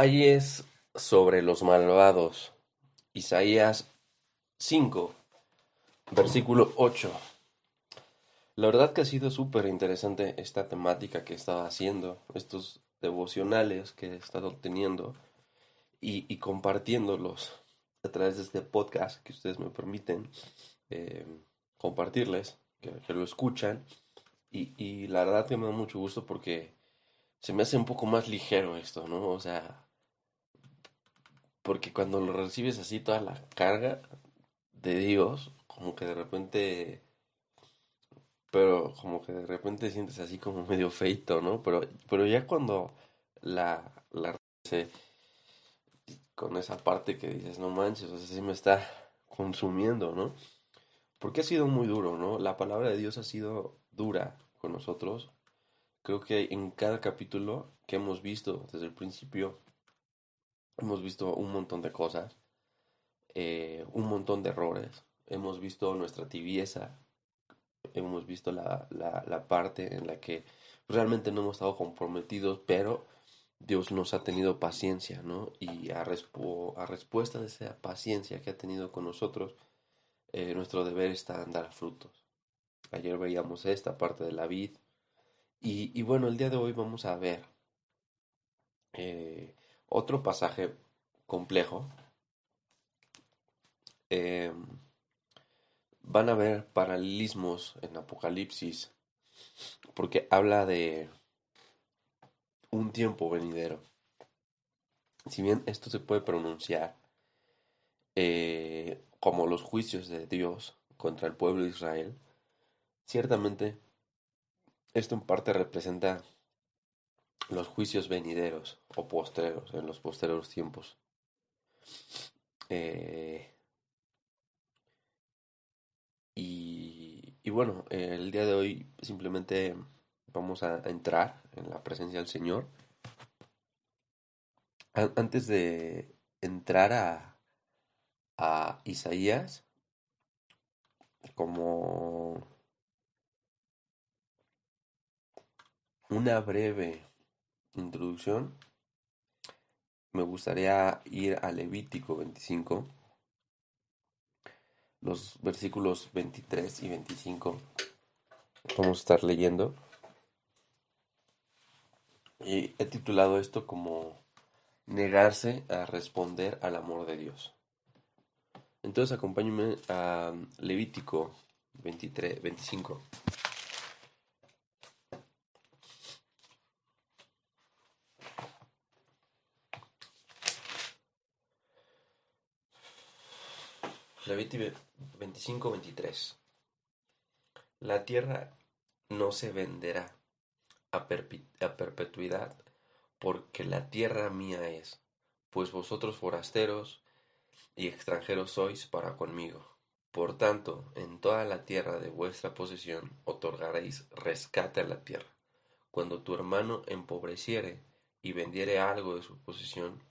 Ahí es sobre los malvados. Isaías 5, versículo 8. La verdad que ha sido súper interesante esta temática que he estado haciendo, estos devocionales que he estado teniendo y, compartiéndolos a través de este podcast que ustedes me permiten eh, compartirles, que, que lo escuchan. Y, y la verdad que me da mucho gusto porque se me hace un poco más ligero esto, ¿no? O sea, porque cuando lo recibes así toda la carga de Dios, como que de repente, pero como que de repente sientes así como medio feito, ¿no? Pero, pero ya cuando la, la con esa parte que dices, no manches, o sea, sí me está consumiendo, ¿no? Porque ha sido muy duro, ¿no? La palabra de Dios ha sido dura con nosotros. Creo que en cada capítulo que hemos visto desde el principio, hemos visto un montón de cosas, eh, un montón de errores, hemos visto nuestra tibieza, hemos visto la, la, la parte en la que realmente no hemos estado comprometidos, pero Dios nos ha tenido paciencia, ¿no? Y a, respu- a respuesta de esa paciencia que ha tenido con nosotros, eh, nuestro deber está en dar frutos. Ayer veíamos esta parte de la vid. Y, y bueno, el día de hoy vamos a ver eh, otro pasaje complejo. Eh, van a ver paralelismos en Apocalipsis porque habla de un tiempo venidero. Si bien esto se puede pronunciar eh, como los juicios de Dios contra el pueblo de Israel, ciertamente esto en parte representa los juicios venideros o postreros en los postreros tiempos. Eh, y, y bueno, el día de hoy simplemente vamos a entrar en la presencia del Señor. An- Antes de entrar a, a Isaías, como una breve introducción, me gustaría ir a Levítico 25, los versículos 23 y 25. Vamos a estar leyendo. Y he titulado esto como negarse a responder al amor de Dios. Entonces acompáñenme a Levítico 23, 25. Levítico 25, 23. La tierra no se venderá a, a perpetuidad, porque la tierra mía es, pues vosotros forasteros y extranjeros sois para conmigo. Por tanto, en toda la tierra de vuestra posesión otorgaréis rescate a la tierra. cuando tu hermano empobreciere y vendiere algo de su posesión,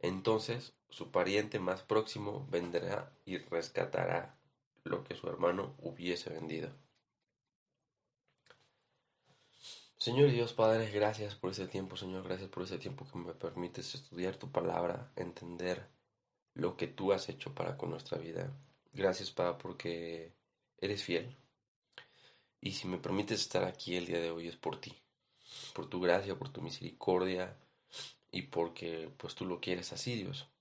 entonces su pariente más próximo vendrá y rescatará lo que su hermano hubiese vendido. Señor Dios Padre, gracias por ese tiempo, Señor, gracias por ese tiempo que me permites estudiar tu palabra, entender lo que tú has hecho para con nuestra vida. Gracias, Padre, porque eres fiel. Y si me permites estar aquí el día de hoy es por ti, por tu gracia, por tu misericordia y porque pues tú lo quieres así, Dios.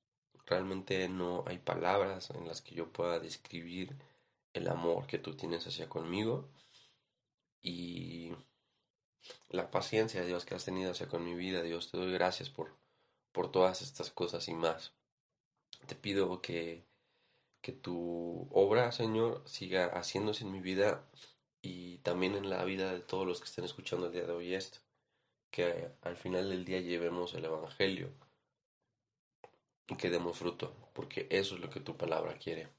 Realmente no hay palabras en las que yo pueda describir el amor que tú tienes hacia conmigo y la paciencia, Dios, que has tenido hacia con mi vida, Dios. Te doy gracias por, por todas estas cosas y más. Te pido que, que tu obra, Señor, siga haciéndose en mi vida y también en la vida de todos los que estén escuchando el día de hoy esto. Que al final del día llevemos el Evangelio y que demos fruto, porque eso es lo que tu palabra quiere.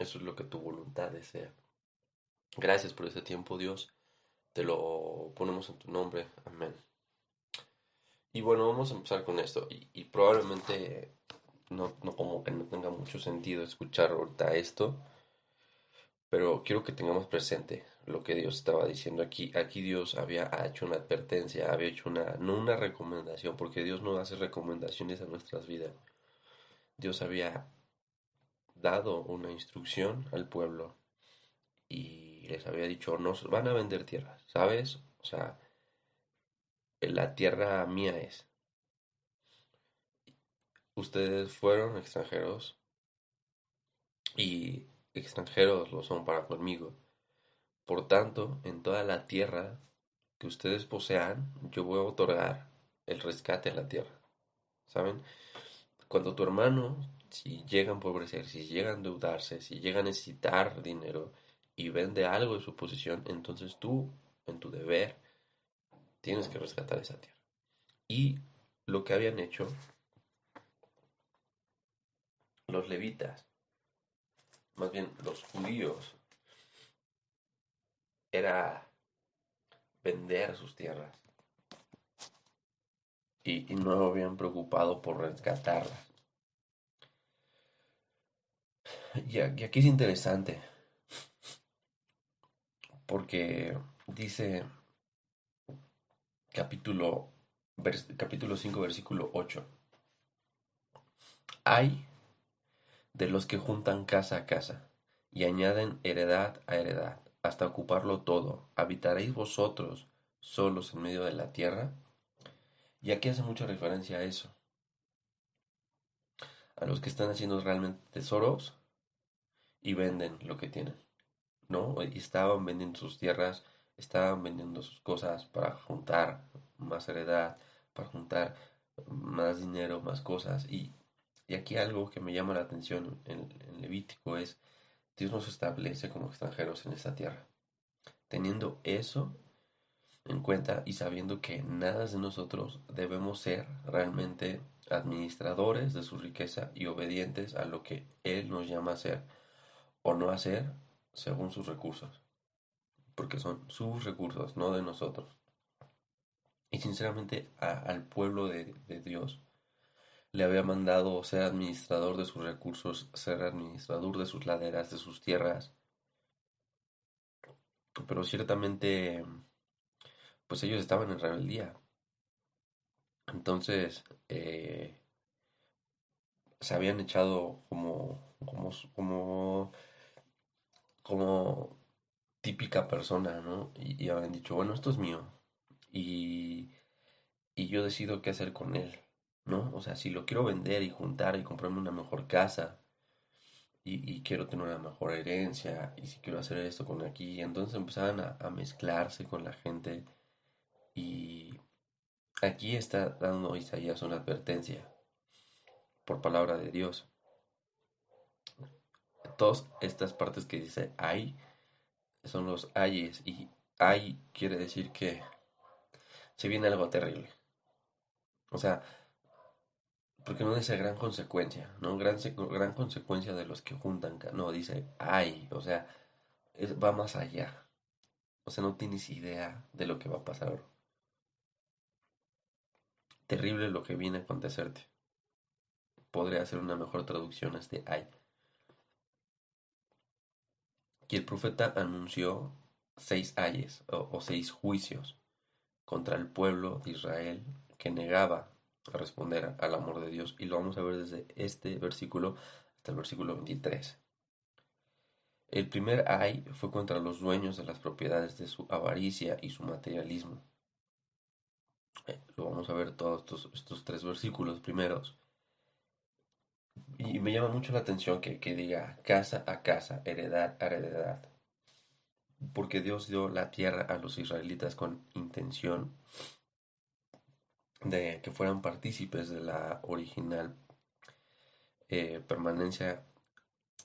Eso es lo que tu voluntad desea. Gracias por este tiempo, Dios. Te lo ponemos en tu nombre. Amén. Y bueno, vamos a empezar con esto. Y, probablemente no, no, como que no tenga mucho sentido escuchar ahorita esto. Pero quiero que tengamos presente lo que Dios estaba diciendo aquí. Aquí Dios había hecho una advertencia, había hecho una, no una recomendación, porque Dios no hace recomendaciones a nuestras vidas. Dios había dado una instrucción al pueblo y les había dicho, nos van a vender tierras, ¿sabes? O sea, la tierra mía es. Ustedes fueron extranjeros y extranjeros lo son para conmigo. Por tanto, en toda la tierra que ustedes posean, yo voy a otorgar el rescate a la tierra. ¿Saben? Cuando tu hermano si llega a empobrecer, si llega a endeudarse, si llega a necesitar dinero y vende algo de su posición, entonces tú, en tu deber, tienes que rescatar esa tierra. Y lo que habían hecho los levitas, más bien los judíos, era vender sus tierras. Y, no habían preocupado por rescatarlas. Y aquí es interesante, porque dice capítulo, capítulo 5, versículo 8. Hay de los que juntan casa a casa y añaden heredad a heredad, hasta ocuparlo todo. ¿Habitaréis vosotros solos en medio de la tierra? Y aquí hace mucha referencia a eso. A los que están haciendo realmente tesoros y venden lo que tienen, ¿no? Y estaban vendiendo sus tierras, estaban vendiendo sus cosas para juntar más heredad, para juntar más dinero, más cosas. Y, y aquí algo que me llama la atención en, en Levítico es, Dios nos establece como extranjeros en esta tierra. Teniendo eso en cuenta y sabiendo que nada de nosotros debemos ser realmente administradores de su riqueza y obedientes a lo que Él nos llama a ser o no hacer según sus recursos, porque son sus recursos, no de nosotros. Y sinceramente al pueblo de, de Dios le había mandado ser administrador de sus recursos, ser administrador de sus laderas, de sus tierras. Pero ciertamente, pues ellos estaban en rebeldía. Entonces, eh, se habían echado como, como, como típica persona, ¿no? Y, habían dicho, bueno, esto es mío. Y, y yo decido qué hacer con él, ¿no? O sea, si lo quiero vender y juntar y comprarme una mejor casa y, quiero tener una mejor herencia y si quiero hacer esto con aquí, entonces empezaban a mezclarse con la gente y aquí está dando Isaías una advertencia por palabra de Dios todas estas partes que dice hay son los ayes y hay quiere decir que se viene algo terrible. O sea, porque no dice gran consecuencia, ¿no? Gran, gran consecuencia de los que juntan, no, dice hay, o sea, va más allá. O sea, no tienes idea de lo que va a pasar. Terrible lo que viene a acontecerte. Podría hacer una mejor traducción a este ay. Y el profeta anunció seis ayes o, o seis juicios contra el pueblo de Israel que negaba a responder al amor de Dios. Y lo vamos a ver desde este versículo hasta el versículo 23. El primer ay fue contra los dueños de las propiedades de su avaricia y su materialismo. Eh, lo vamos a ver todos estos, estos tres versículos primeros. Y me llama mucho la atención que, diga casa a casa, heredad a heredad. Porque Dios dio la tierra a los israelitas con intención de que fueran partícipes de la original eh, permanencia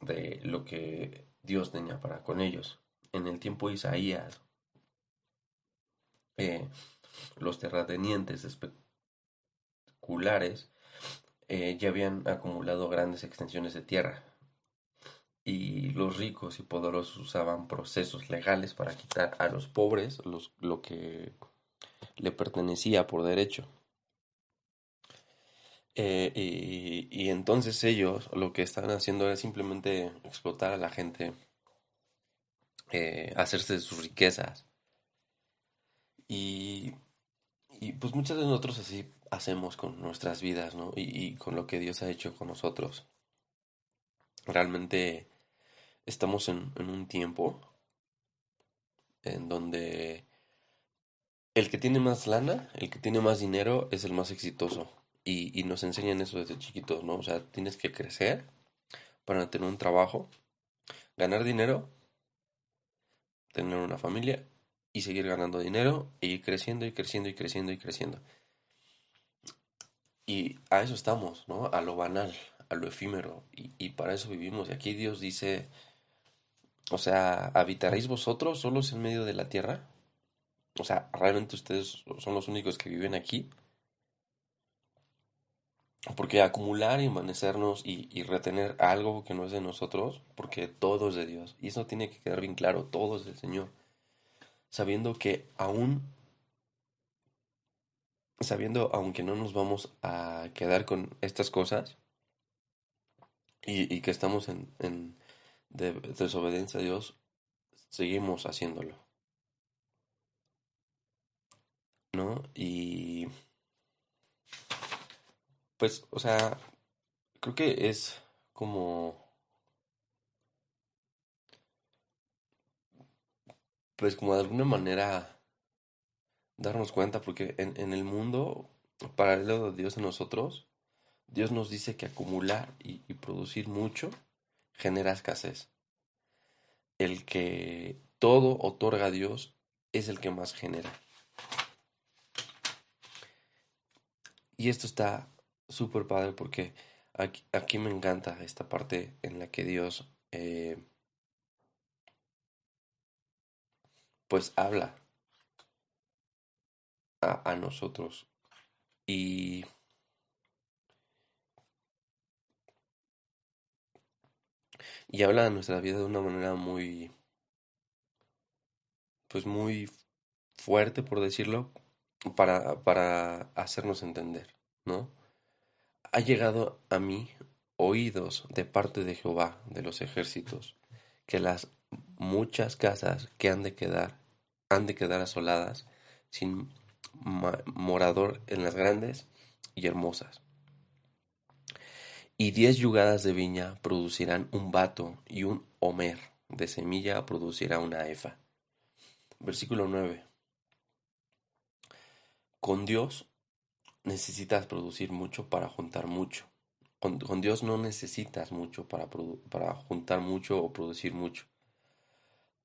de lo que Dios tenía para con ellos. En el tiempo de Isaías, eh, los terratenientes especulares eh, ya habían acumulado grandes extensiones de tierra y los ricos y poderosos usaban procesos legales para quitar a los pobres los, lo que le pertenecía por derecho. Eh, y, y, entonces ellos lo que estaban haciendo era simplemente explotar a la gente, eh, hacerse de sus riquezas. Y, y, pues muchas de nosotros así hacemos con nuestras vidas, ¿no? Y, y con lo que Dios ha hecho con nosotros. Realmente estamos en, en un tiempo en donde el que tiene más lana, el que tiene más dinero es el más exitoso y, y, nos enseñan eso desde chiquitos, ¿no? O sea, tienes que crecer para tener un trabajo, ganar dinero, tener una familia y seguir ganando dinero e ir creciendo y creciendo y creciendo y creciendo. Y a eso estamos, ¿no? A lo banal, a lo efímero. Y, para eso vivimos. Y aquí Dios dice, o sea, ¿habitaréis vosotros solos en medio de la tierra? O sea, ¿realmente ustedes son los únicos que viven aquí? Porque acumular y amanecernos y, y, retener algo que no es de nosotros, porque todo es de Dios. Y eso tiene que quedar bien claro, todo es del Señor. Sabiendo que aún, sabiendo aunque no nos vamos a quedar con estas cosas y, y que estamos en, en de, desobediencia a Dios, seguimos haciéndolo. ¿No? Y pues, o sea, creo que es como... Pues como de alguna manera darnos cuenta, porque en, el mundo paralelo de Dios en nosotros, Dios nos dice que acumular y, producir mucho genera escasez. El que todo otorga a Dios es el que más genera. Y esto está súper padre porque aquí, aquí, me encanta esta parte en la que Dios eh, pues habla a, a nosotros y y habla de nuestra vida de una manera muy pues muy fuerte por decirlo para, para hacernos entender, ¿no? ha llegado a mí oídos de parte de Jehová de los ejércitos, que las muchas casas que han de quedar, han de quedar asoladas, sin morador en las grandes y hermosas. Y diez yugadas de viña producirán un bato, y un homer de semilla producirá una efa. Versículo 9. Con Dios necesitas producir mucho para juntar mucho. Con, con Dios no necesitas mucho para, para, juntar mucho o producir mucho.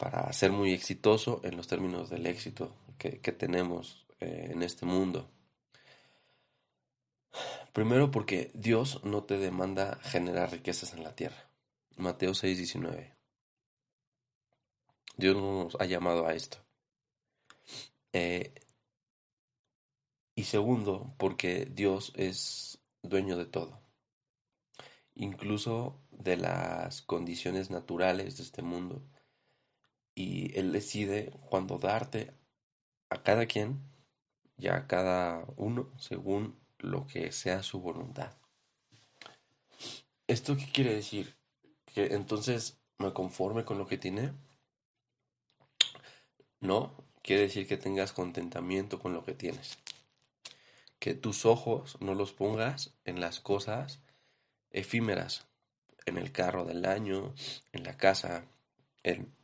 Para ser muy exitoso en los términos del éxito que, tenemos eh, en este mundo. Primero porque Dios no te demanda generar riquezas en la tierra. Mateo 6:19. Dios no nos ha llamado a esto. Eh, y segundo, porque Dios es dueño de todo, incluso de las condiciones naturales de este mundo. Y Él decide cuando darte a cada quien, ya a cada uno, según lo que sea su voluntad. ¿Esto qué quiere decir? Que entonces me conforme con lo que tiene. No, quiere decir que tengas contentamiento con lo que tienes. Que tus ojos no los pongas en las cosas efímeras, en el carro del año, en la casa, en,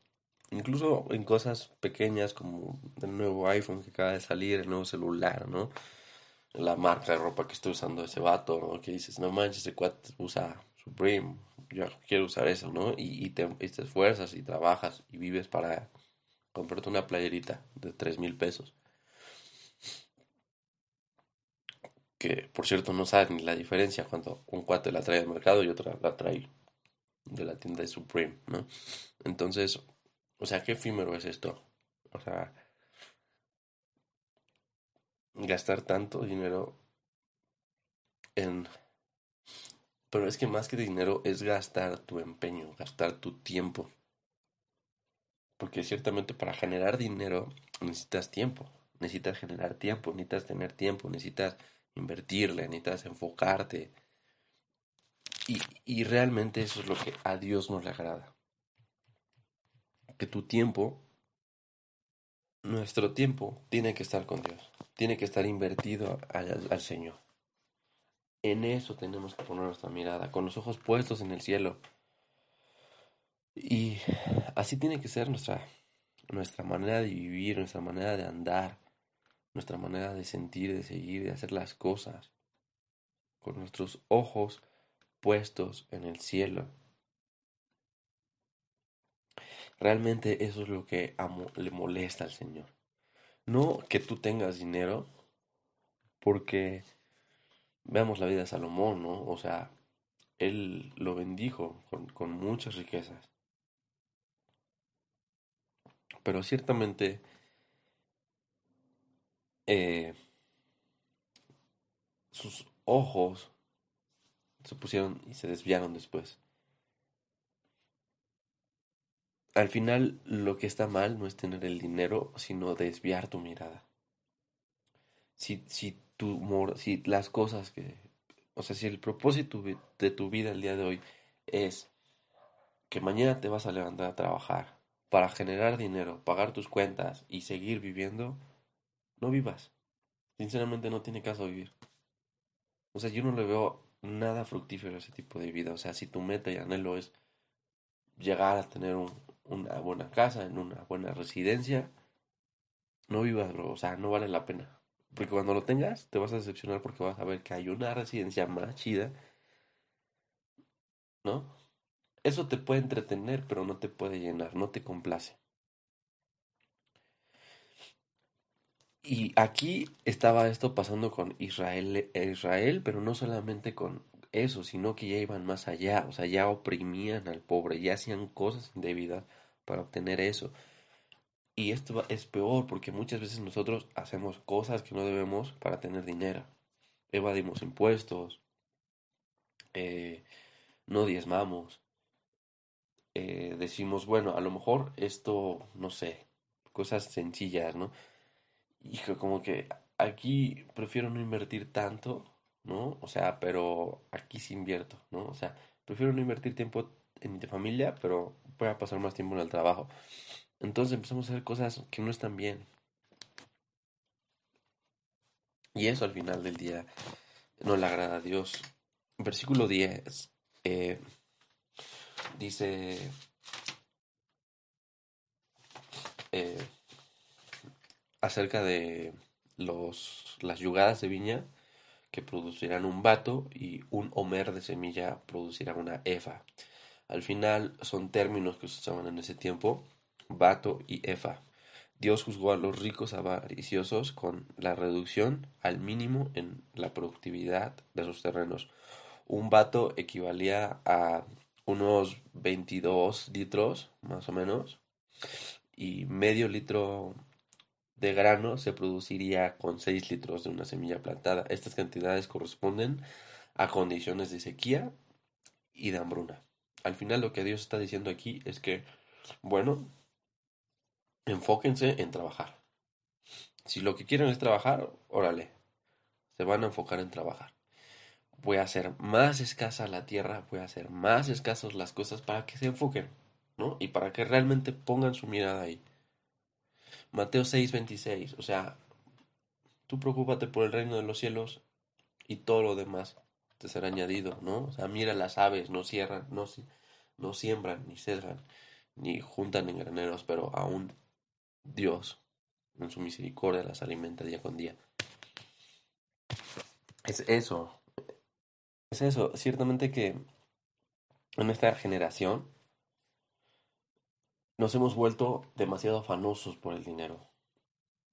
incluso en cosas pequeñas como el nuevo iPhone que acaba de salir, el nuevo celular, ¿no? La marca de ropa que estoy usando ese vato, ¿no? Que dices, no manches, ese cuate usa Supreme, yo quiero usar eso, ¿no? Y, te, y te esfuerzas y trabajas y vives para comprarte una playerita de 3 mil pesos. Que por cierto no sabes ni la diferencia cuando un cuate la trae al mercado y otra la trae de la tienda de Supreme, ¿no? Entonces, o sea, qué efímero es esto. O sea, gastar tanto dinero en... Pero es que más que dinero es gastar tu empeño, gastar tu tiempo. Porque ciertamente para generar dinero necesitas tiempo, necesitas generar tiempo, necesitas tener tiempo, necesitas invertirle, necesitas enfocarte. Y, y realmente eso es lo que a Dios nos le agrada. Que tu tiempo, nuestro tiempo, tiene que estar con Dios, tiene que estar invertido al, al Señor. En eso tenemos que poner nuestra mirada, con los ojos puestos en el cielo. Y así tiene que ser nuestra, nuestra manera de vivir, nuestra manera de andar, nuestra manera de sentir, de seguir, de hacer las cosas, con nuestros ojos puestos en el cielo. Realmente eso es lo que amo, le molesta al Señor. No que tú tengas dinero, porque veamos la vida de Salomón, ¿no? O sea, él lo bendijo con, muchas riquezas. Pero ciertamente eh, sus ojos se pusieron y se desviaron después. Al final lo que está mal no es tener el dinero, sino desviar tu mirada. Si, si, tu, si las cosas que... O sea, si el propósito de tu vida el día de hoy es que mañana te vas a levantar a trabajar para generar dinero, pagar tus cuentas y seguir viviendo, no vivas. Sinceramente no tiene caso vivir. O sea, yo no le veo nada fructífero a ese tipo de vida. O sea, si tu meta y anhelo es llegar a tener una buena casa, en una buena residencia, no vivas, bro. O sea, no vale la pena. Porque cuando lo tengas, te vas a decepcionar porque vas a ver que hay una residencia más chida. ¿No? Eso te puede entretener, pero no te puede llenar, no te complace. Y aquí estaba esto pasando con Israel, Israel, pero no solamente con eso, sino que ya iban más allá, o sea, ya oprimían al pobre, ya hacían cosas indebidas para obtener eso. Y esto es peor porque muchas veces nosotros hacemos cosas que no debemos para tener dinero. Evadimos impuestos, eh, no diezmamos, eh, decimos, bueno, a lo mejor esto, no sé, cosas sencillas, ¿no? Y como que aquí prefiero no invertir tanto, ¿no? O sea, pero aquí sí invierto, ¿no? O sea, prefiero no invertir tiempo en mi familia, pero voy a pasar más tiempo en el trabajo. Entonces empezamos a hacer cosas que no están bien. Y eso al final del día no le agrada a Dios. Versículo 10. Eh, dice eh, acerca de los, las yugadas de viña que producirán un vato y un homer de semilla producirá una efa. Al final son términos que se usaban en ese tiempo, vato y efa. Dios juzgó a los ricos avariciosos con la reducción al mínimo en la productividad de sus terrenos. Un vato equivalía a unos 22 litros más o menos y medio litro de grano se produciría con 6 litros de una semilla plantada. Estas cantidades corresponden a condiciones de sequía y de hambruna. Al final lo que Dios está diciendo aquí es que, bueno, enfóquense en trabajar. Si lo que quieren es trabajar, órale, se van a enfocar en trabajar. Voy a hacer más escasa la tierra, voy a hacer más escasos las cosas para que se enfoquen, ¿no? Y para que realmente pongan su mirada ahí. Mateo 6:26, o sea, tú preocúpate por el reino de los cielos y todo lo demás te será añadido, ¿no? O sea, mira las aves, no cierran, no, no siembran, ni cesgan, ni juntan en graneros, pero aún Dios, en su misericordia, las alimenta día con día. Es eso, es eso, ciertamente que en esta generación nos hemos vuelto demasiado afanosos por el dinero.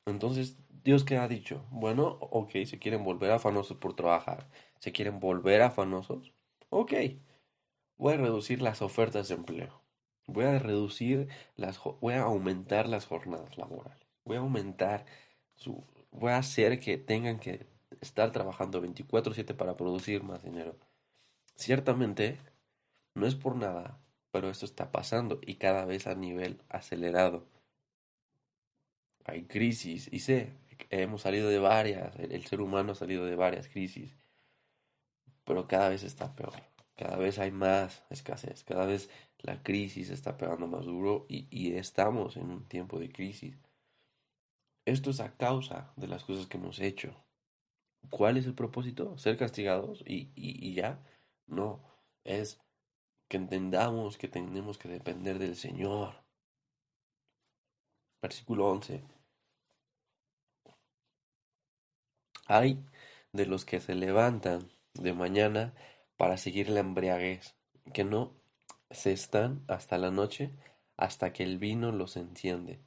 Entonces, Dios qué ha dicho? Bueno, ok, se quieren volver afanosos por trabajar, se quieren volver afanosos, ok, voy a reducir las ofertas de empleo, voy a reducir las, voy a aumentar las jornadas laborales, voy a aumentar su, voy a hacer que tengan que estar trabajando 24/7 para producir más dinero. Ciertamente, no es por nada, pero esto está pasando y cada vez a nivel acelerado. Hay crisis y sé, hemos salido de varias, el, ser humano ha salido de varias crisis, pero cada vez está peor, cada vez hay más escasez, cada vez la crisis está pegando más duro y, estamos en un tiempo de crisis. Esto es a causa de las cosas que hemos hecho. ¿Cuál es el propósito? ¿Ser castigados y, y ya? No, es que entendamos que tenemos que depender del Señor. Versículo 11. Hay de los que se levantan de mañana para seguir la embriaguez, que no se están hasta la noche, hasta que el vino los enciende.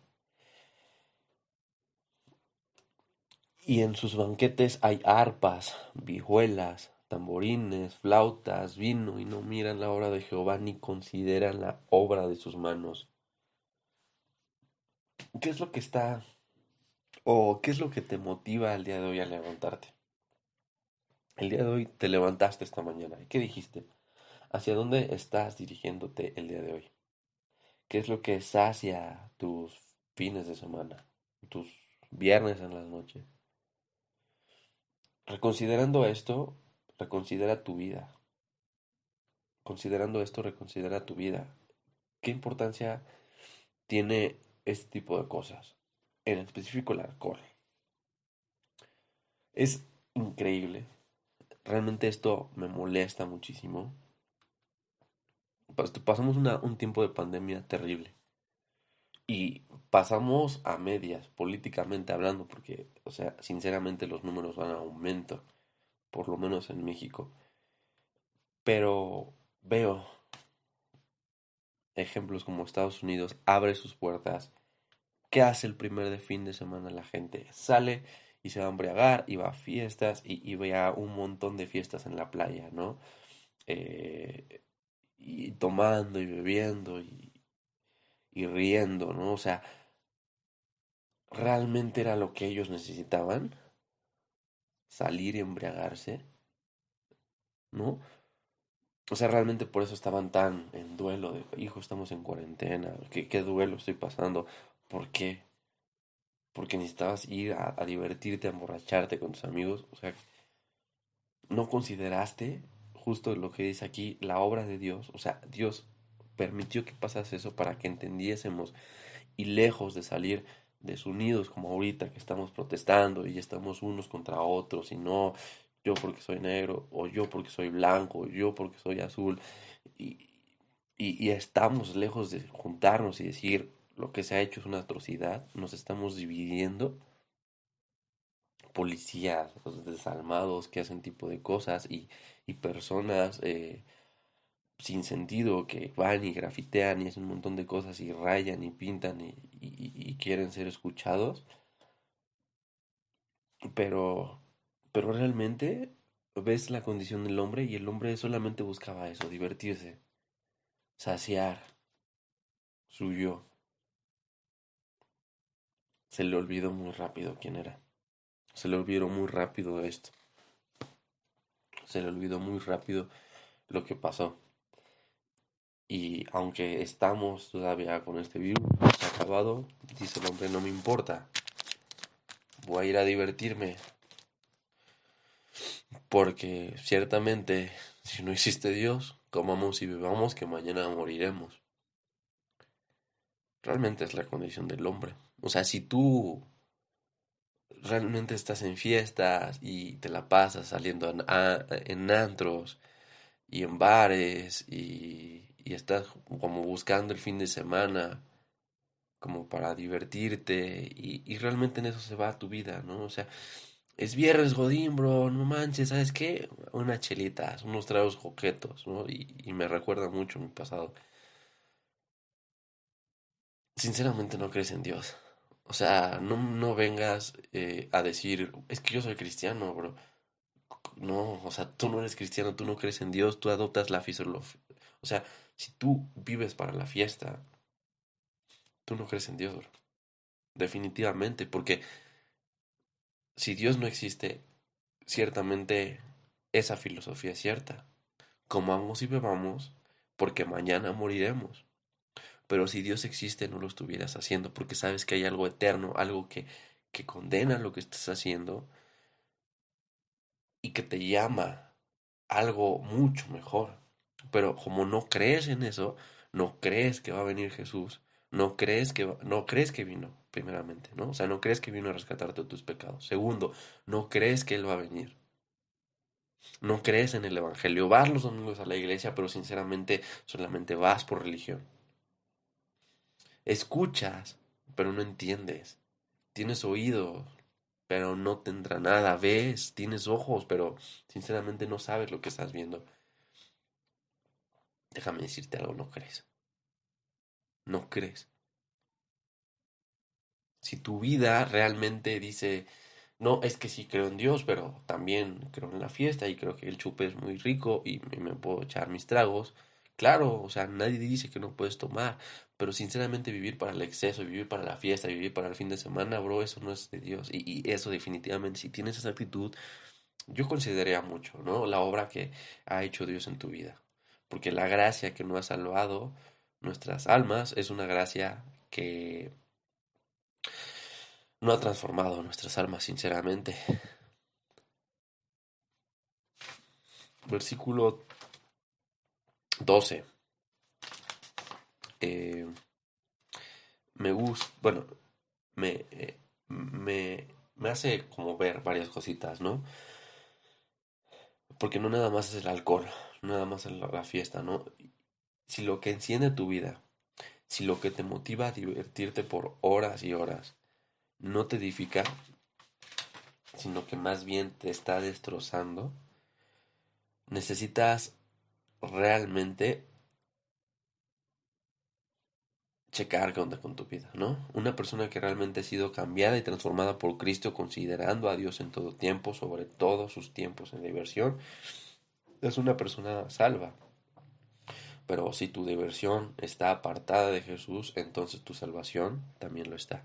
Y en sus banquetes hay arpas, vihuelas, tamborines, flautas, vino, y no miran la obra de Jehová ni consideran la obra de sus manos. ¿Qué es lo que está o qué es lo que te motiva el día de hoy a levantarte? El día de hoy te levantaste esta mañana. ¿Y qué dijiste? ¿Hacia dónde estás dirigiéndote el día de hoy? ¿Qué es lo que sacia tus fines de semana? Tus viernes en las noches. Reconsiderando esto, reconsidera tu vida. Considerando esto, reconsidera tu vida. ¿Qué importancia tiene este tipo de cosas? En específico el alcohol. Es increíble. Realmente esto me molesta muchísimo. Pasamos un tiempo de pandemia terrible. Y pasamos a medias, políticamente hablando, porque, o sea, sinceramente los números van a aumento por lo menos en México. Pero veo ejemplos como Estados Unidos abre sus puertas. ¿Qué hace el primer de fin de semana la gente? Sale y se va a embriagar y va a fiestas y, y ve a un montón de fiestas en la playa, ¿no? Eh, y tomando y bebiendo y, y riendo, ¿no? O sea, ¿realmente era lo que ellos necesitaban? Salir y embriagarse, ¿no? O sea, realmente por eso estaban tan en duelo de, hijo, estamos en cuarentena, ¿qué, duelo estoy pasando? ¿Por qué? Porque necesitabas ir a, a divertirte, a emborracharte con tus amigos. O sea, no consideraste justo lo que dice aquí, la obra de Dios. O sea, Dios permitió que pasase eso para que entendiésemos y lejos de salir desunidos como ahorita que estamos protestando y estamos unos contra otros y no yo porque soy negro o yo porque soy blanco o yo porque soy azul. Y, y, estamos lejos de juntarnos y decir lo que se ha hecho es una atrocidad, nos estamos dividiendo. Policías desalmados que hacen tipo de cosas y, y personas eh, sin sentido que van y grafitean y hacen un montón de cosas y rayan y pintan y, quieren ser escuchados. Pero, pero realmente ves la condición del hombre y el hombre solamente buscaba eso, divertirse, saciar su yo. Se le olvidó muy rápido quién era. Se le olvidó muy rápido esto. Se le olvidó muy rápido lo que pasó. Y aunque estamos todavía con este virus, se acabado, dice el hombre, no me importa. Voy a ir a divertirme. Porque ciertamente, si no existe Dios, comamos y bebamos que mañana moriremos. Realmente es la condición del hombre. O sea, si tú realmente estás en fiestas y te la pasas saliendo en, en antros y en bares y, y estás como buscando el fin de semana como para divertirte y, y realmente en eso se va tu vida, ¿no? O sea, es viernes, Godín, bro, no manches, ¿sabes qué? Unas chelitas, unos tragos coquetos, ¿no? Y, y me recuerda mucho mi pasado. Sinceramente no crees en Dios. O sea, no, no vengas eh, a decir, es que yo soy cristiano, bro. No, o sea, tú no eres cristiano, tú no crees en Dios, tú adoptas la fisiología. O sea, si tú vives para la fiesta, tú no crees en Dios. Definitivamente, porque si Dios no existe, ciertamente esa filosofía es cierta. Comamos y bebamos, porque mañana moriremos. Pero si Dios existe, no lo estuvieras haciendo, porque sabes que hay algo eterno, algo que, que condena lo que estás haciendo y que te llama algo mucho mejor. Pero como no crees en eso, no crees que va a venir Jesús, no crees que no crees que vino primeramente, ¿no? O sea, no crees que vino a rescatarte de tus pecados. Segundo, no crees que él va a venir. No crees en el evangelio. Vas los domingos a la iglesia, pero sinceramente solamente vas por religión. Escuchas, pero no entiendes. Tienes oídos, pero no tendrá nada. Ves, tienes ojos, pero sinceramente no sabes lo que estás viendo. Déjame decirte algo, no crees. No crees. Si tu vida realmente dice, no, es que sí creo en Dios, pero también creo en la fiesta y creo que el chupe es muy rico y me puedo echar mis tragos, Claro, o sea, nadie dice que no puedes tomar, pero sinceramente vivir para el exceso, vivir para la fiesta, vivir para el fin de semana, bro, eso no es de Dios. Y, eso definitivamente, si tienes esa actitud, yo consideraría mucho, ¿no? La obra que ha hecho Dios en tu vida. Porque la gracia que nos ha salvado nuestras almas es una gracia que no ha transformado nuestras almas, sinceramente. Versículo 12. Eh, me gusta, bueno, me, eh, me, me hace como ver varias cositas, ¿no? Porque no nada más es el alcohol, nada más es la fiesta, ¿no? Si lo que enciende tu vida, si lo que te motiva a divertirte por horas y horas, no te edifica, sino que más bien te está destrozando, necesitas realmente checar qué con tu vida, ¿no? Una persona que realmente ha sido cambiada y transformada por Cristo, considerando a Dios en todo tiempo, sobre todos sus tiempos en diversión, es una persona salva. Pero si tu diversión está apartada de Jesús, entonces tu salvación también lo está.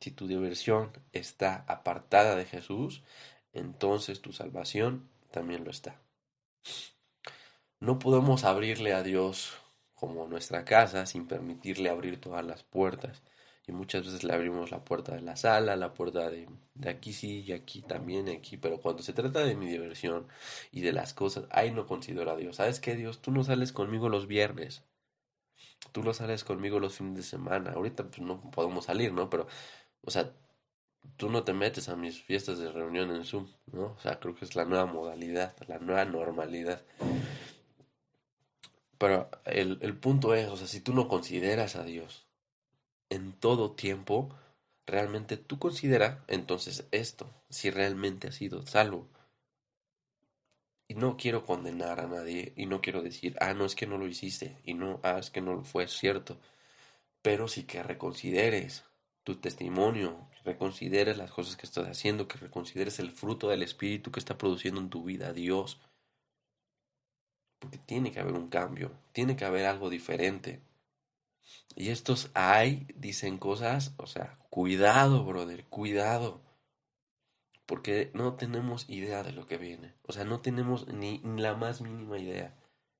Si tu diversión está apartada de Jesús, entonces tu salvación también lo está. No podemos abrirle a Dios como nuestra casa sin permitirle abrir todas las puertas. Y muchas veces le abrimos la puerta de la sala, la puerta de, de aquí sí y aquí también, aquí. Pero cuando se trata de mi diversión y de las cosas, ahí no considero a Dios. ¿Sabes qué, Dios? Tú no sales conmigo los viernes. Tú no sales conmigo los fines de semana. Ahorita pues no podemos salir, ¿no? Pero, o sea, tú no te metes a mis fiestas de reunión en Zoom, ¿no? O sea, creo que es la nueva modalidad, la nueva normalidad. Pero el, el punto es, o sea, si tú no consideras a Dios en todo tiempo, realmente tú considera entonces esto, si realmente has sido salvo. Y no quiero condenar a nadie y no quiero decir, ah, no es que no lo hiciste y no, ah, es que no fue cierto. Pero sí que reconsideres tu testimonio, reconsideres las cosas que estás haciendo, que reconsideres el fruto del Espíritu que está produciendo en tu vida Dios. Porque tiene que haber un cambio, tiene que haber algo diferente. Y estos hay, dicen cosas, o sea, cuidado, brother, cuidado. Porque no tenemos idea de lo que viene. O sea, no tenemos ni la más mínima idea.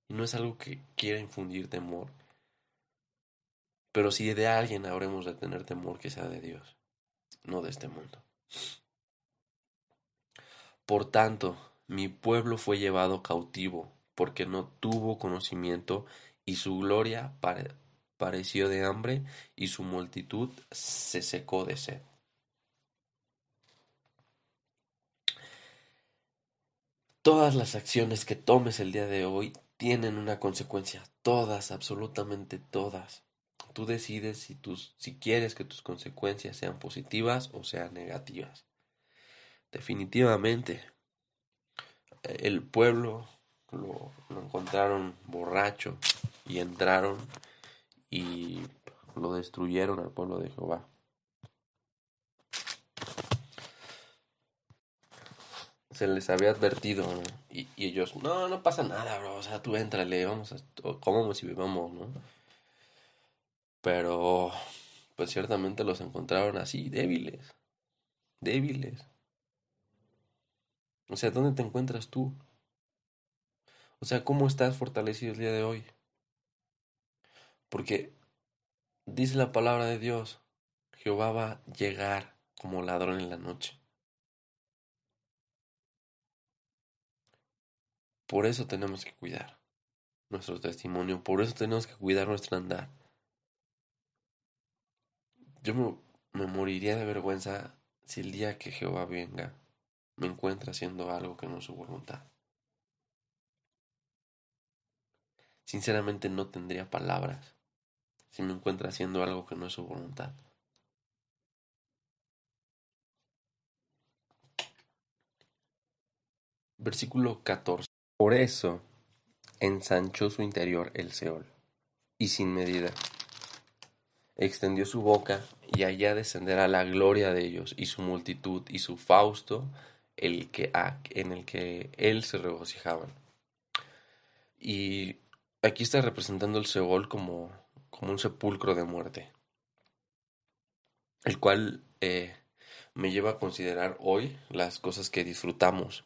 Y no es algo que quiera infundir temor. Pero si de alguien habremos de tener temor que sea de Dios, no de este mundo. Por tanto, mi pueblo fue llevado cautivo, porque no tuvo conocimiento, y su gloria pareció de hambre, y su multitud se secó de sed. Todas las acciones que tomes el día de hoy tienen una consecuencia, todas, absolutamente todas. Tú decides si, tus, si quieres que tus consecuencias sean positivas o sean negativas. Definitivamente, el pueblo lo, lo encontraron borracho y entraron y lo destruyeron al pueblo de Jehová. Se les había advertido, ¿no? Y, ellos, no, no pasa nada, bro. O sea, tú éntrale, vamos a, comamos y bebamos, ¿no? Pero, pues ciertamente los encontraron así, débiles. Débiles. O sea, ¿dónde te encuentras tú? O sea, ¿cómo estás fortalecido el día de hoy? Porque dice la palabra de Dios, Jehová va a llegar como ladrón en la noche. Por eso tenemos que cuidar nuestro testimonio, por eso tenemos que cuidar nuestro andar. Yo me, me moriría de vergüenza si el día que Jehová venga me encuentra haciendo algo que no es su voluntad. Sinceramente no tendría palabras si me encuentra haciendo algo que no es su voluntad. Versículo 14. Por eso ensanchó su interior el Seol, y sin medida extendió su boca, y allá descenderá la gloria de ellos, y su multitud, y su fausto, el que, en el que él se regocijaban. Y aquí está representando el Seol como, como un sepulcro de muerte, el cual eh, me lleva a considerar hoy las cosas que disfrutamos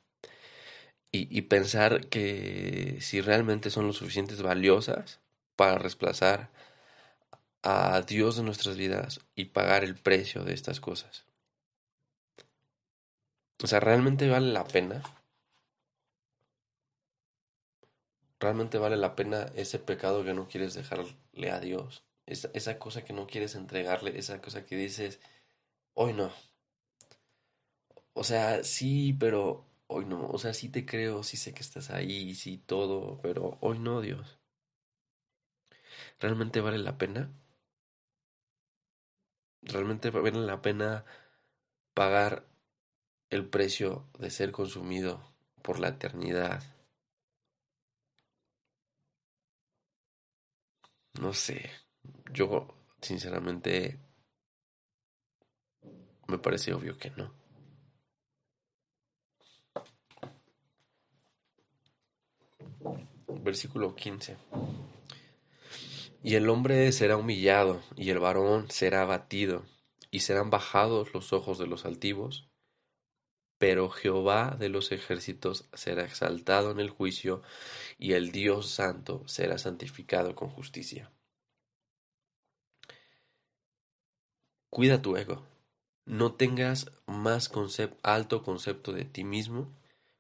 y, pensar que si realmente son lo suficientes valiosas para desplazar a Dios de nuestras vidas y pagar el precio de estas cosas. O sea, ¿realmente vale la pena? ¿Realmente vale la pena ese pecado que no quieres dejarle a Dios? Esa, esa cosa que no quieres entregarle, esa cosa que dices, hoy no. O sea, sí, pero hoy no. O sea, sí te creo, sí sé que estás ahí, sí todo, pero hoy no, Dios. ¿Realmente vale la pena? ¿Realmente vale la pena pagar el precio de ser consumido por la eternidad? No sé, yo sinceramente me parece obvio que no. Versículo 15. Y el hombre será humillado, y el varón será abatido, y serán bajados los ojos de los altivos, pero Jehová de los ejércitos será exaltado en el juicio, y el Dios santo será santificado con justicia. Cuida tu ego. No tengas más alto concepto de ti mismo.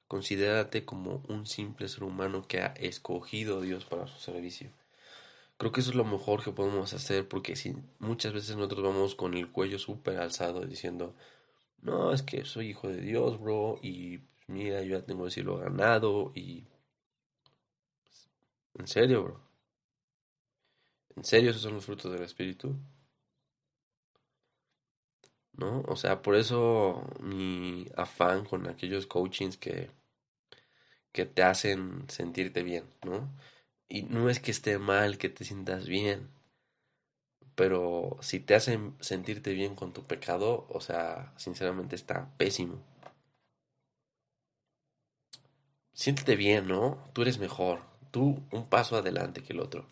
Considérate como un simple ser humano que ha escogido a Dios para su servicio. Creo que eso es lo mejor que podemos hacer porque si muchas veces nosotros vamos con el cuello súper alzado diciendo, no, es que soy hijo de Dios, bro, y mira, yo ya tengo el cielo ganado y... ¿En serio, bro? ¿En serio esos son los frutos del Espíritu? ¿No? O sea, por eso mi afán con aquellos coachings que, que te hacen sentirte bien, ¿no? Y no es que esté mal que te sientas bien, pero si te hacen sentirte bien con tu pecado, o sea, sinceramente está pésimo. Siéntete bien, ¿no? Tú eres mejor, tú un paso adelante que el otro.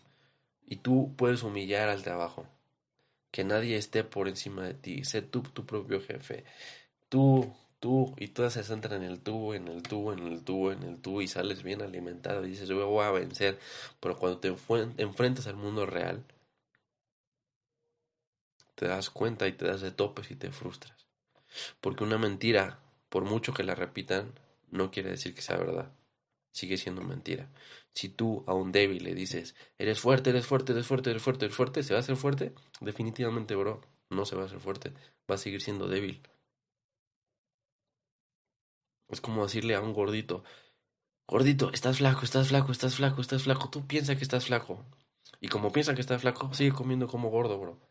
Y tú puedes humillar al trabajo. Que nadie esté por encima de ti. Sé tú tu propio jefe. Tú, tú, y todas se centran en el tú, en el tú, en el tú, en el tú, y sales bien alimentado y dices, yo voy a vencer. Pero cuando te enfrentas al mundo real, te das cuenta y te das de topes y te frustras. Porque una mentira, por mucho que la repitan, no quiere decir que sea verdad. Sigue siendo mentira. Si tú a un débil le dices, eres fuerte, eres fuerte, eres fuerte, eres fuerte, eres fuerte, ¿se va a hacer fuerte? Definitivamente, bro, no se va a hacer fuerte. Va a seguir siendo débil. Es como decirle a un gordito, gordito, estás flaco, estás flaco, estás flaco, estás flaco. Tú piensas que estás flaco. Y como piensa que estás flaco, sigue comiendo como gordo, bro.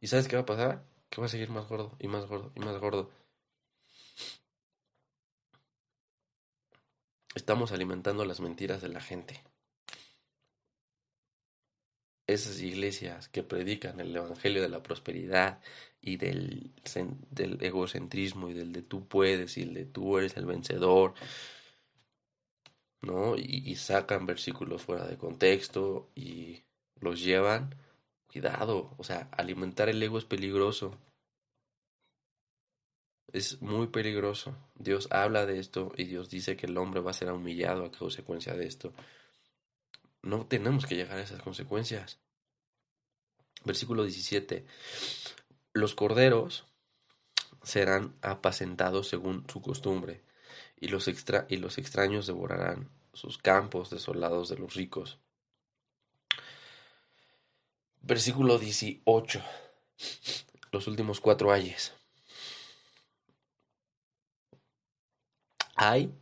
¿Y sabes qué va a pasar? Que va a seguir más gordo y más gordo y más gordo. Estamos alimentando las mentiras de la gente. Esas iglesias que predican el evangelio de la prosperidad y del, egocentrismo y del de tú puedes y el de tú eres el vencedor, ¿no? Y sacan versículos fuera de contexto y los llevan. Cuidado, o sea, alimentar el ego es peligroso. Es muy peligroso. Dios habla de esto y Dios dice que el hombre va a ser humillado a consecuencia de esto. No tenemos que llegar a esas consecuencias. Versículo 17. Los corderos serán apacentados según su costumbre, y los, extra y los extraños devorarán sus campos desolados de los ricos. Versículo 18. Los últimos cuatro ayes. Hay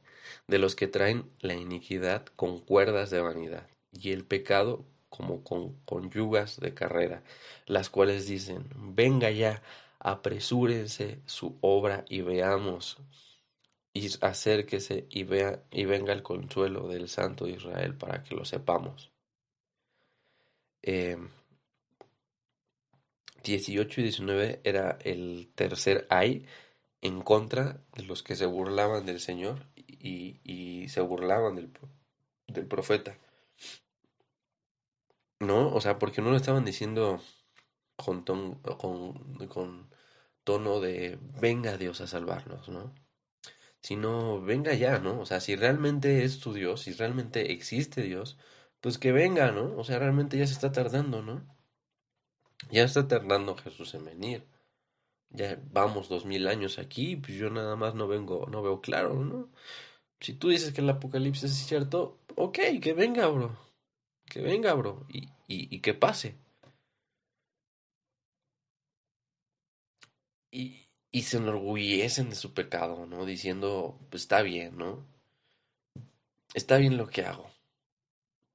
de los que traen la iniquidad con cuerdas de vanidad y el pecado como con conyugas de carrera, las cuales dicen, venga ya, apresúrense su obra y veamos, y acérquese y vea y venga el consuelo del Santo Israel para que lo sepamos. Eh, 18 y 19 era el tercer ay en contra de los que se burlaban del Señor y, y se burlaban del, del profeta. ¿No? O sea, porque no lo estaban diciendo con, ton, con, con tono de venga Dios a salvarnos, ¿no? Sino venga ya, ¿no? O sea, si realmente es tu Dios, si realmente existe Dios, pues que venga, ¿no? O sea, realmente ya se está tardando, ¿no? Ya está tardando Jesús en venir ya vamos dos mil años aquí, pues yo nada más no vengo, no veo claro, ¿no? Si tú dices que el apocalipsis es cierto, ok, que venga, bro. Que venga, bro. Y, y, que pase. Y, y se enorgullecen de su pecado, ¿no? Diciendo, pues está bien, ¿no? Está bien lo que hago.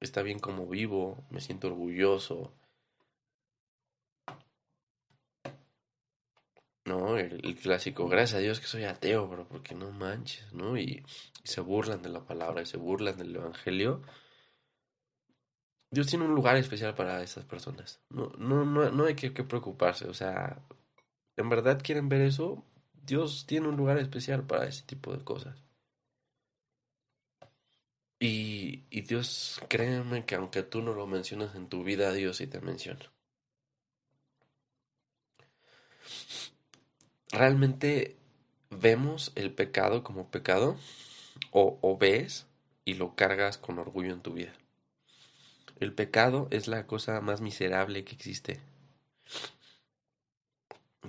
Está bien como vivo, me siento orgulloso ¿no? El, clásico, gracias a Dios que soy ateo, bro, porque no manches, ¿no? Y, se burlan de la palabra y se burlan del Evangelio. Dios tiene un lugar especial para esas personas. No, no, no, no hay que, que preocuparse, o sea, ¿en verdad quieren ver eso? Dios tiene un lugar especial para ese tipo de cosas. Y, y Dios, créeme que aunque tú no lo mencionas en tu vida, Dios sí te menciona. ¿Realmente vemos el pecado como pecado? ¿O, ves y lo cargas con orgullo en tu vida? El pecado es la cosa más miserable que existe.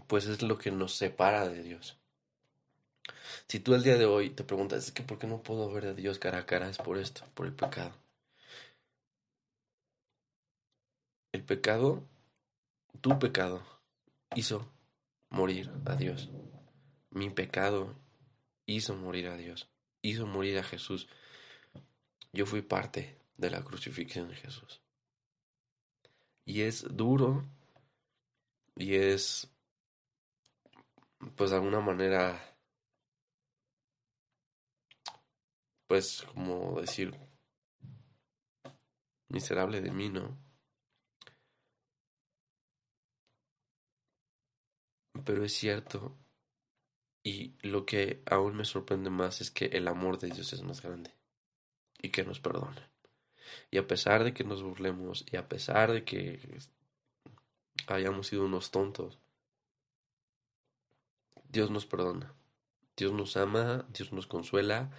Pues es lo que nos separa de Dios. Si tú el día de hoy te preguntas, es que ¿por qué no puedo ver a Dios cara a cara? Es por esto, por el pecado. El pecado, tu pecado, hizo morir a Dios. Mi pecado hizo morir a Dios, hizo morir a Jesús. Yo fui parte de la crucifixión de Jesús. Y es duro y es, pues de alguna manera, pues como decir, miserable de mí, ¿no? Pero es cierto. Y lo que aún me sorprende más es que el amor de Dios es más grande. Y que nos perdona. Y a pesar de que nos burlemos, y a pesar de que hayamos sido unos tontos, Dios nos perdona. Dios nos ama, Dios nos consuela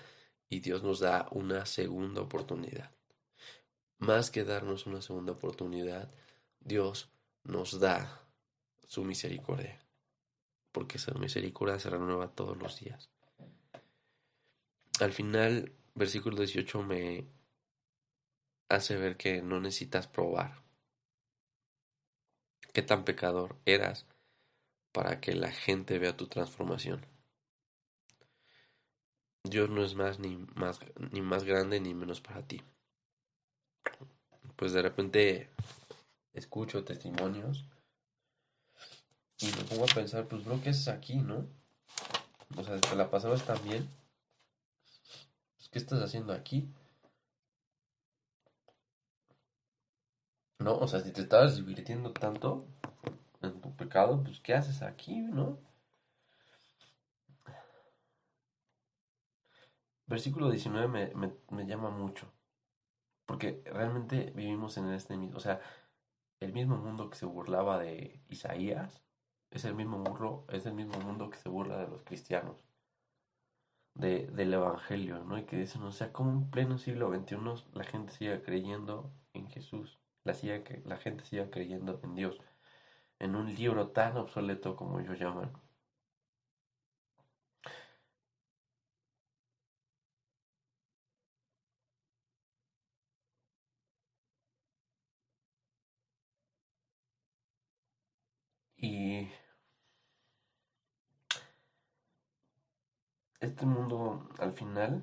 y Dios nos da una segunda oportunidad. Más que darnos una segunda oportunidad, Dios nos da su misericordia porque esa misericordia se renueva todos los días. al final, versículo 18 me hace ver que no necesitas probar qué tan pecador eras para que la gente vea tu transformación. Dios no es más ni más ni más grande ni menos para ti. Pues de repente escucho testimonios y me pongo a pensar, pues bro, ¿qué es aquí, no? O sea, te la pasabas tan bien. Pues, ¿Qué estás haciendo aquí? No, o sea, si te estabas divirtiendo tanto en tu pecado, pues ¿qué haces aquí, no? Versículo 19 me, me, me llama mucho. Porque realmente vivimos en este mismo, o sea, el mismo mundo que se burlaba de Isaías es el mismo burro, es el mismo mundo que se burla de los cristianos, de, del evangelio, ¿no? Y que dicen, o sea, como en pleno siglo XXI la gente siga creyendo en Jesús, la, la gente siga creyendo en Dios, en un libro tan obsoleto como ellos llaman. Y este mundo al final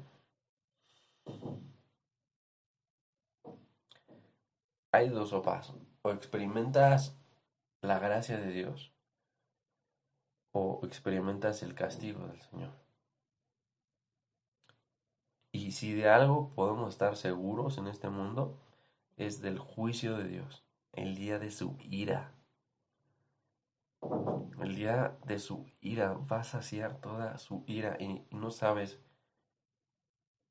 hay dos sopas. O experimentas la gracia de Dios o experimentas el castigo del Señor. Y si de algo podemos estar seguros en este mundo, es del juicio de Dios, el día de su ira. El día de su ira va a saciar toda su ira y no sabes